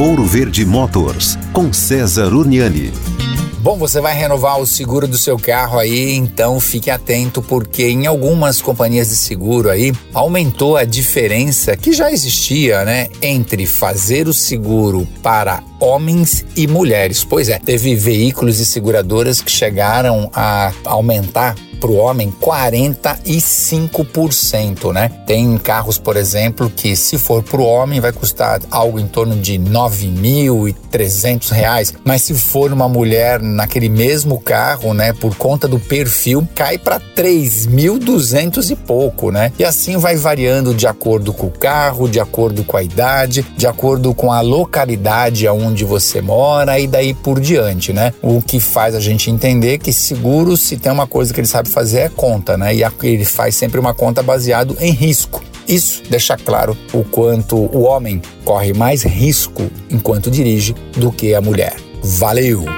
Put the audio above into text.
Ouro Verde Motors, com César Uniani. Bom, você vai renovar o seguro do seu carro aí, então fique atento porque em algumas companhias de seguro aí aumentou a diferença que já existia, né, entre fazer o seguro para homens e mulheres. Pois é, teve veículos e seguradoras que chegaram a aumentar para o homem 45%, né? Tem carros, por exemplo, que se for para o homem vai custar algo em torno de 9.300 reais, mas se for uma mulher naquele mesmo carro, né, por conta do perfil, cai para 3.200 e pouco, né? E assim vai variando de acordo com o carro, de acordo com a idade, de acordo com a localidade aonde você mora e daí por diante, né? O que faz a gente entender que seguro se tem uma coisa que ele sabe fazer é conta, né? E ele faz sempre uma conta baseado em risco. Isso deixa claro o quanto o homem corre mais risco enquanto dirige do que a mulher. Valeu!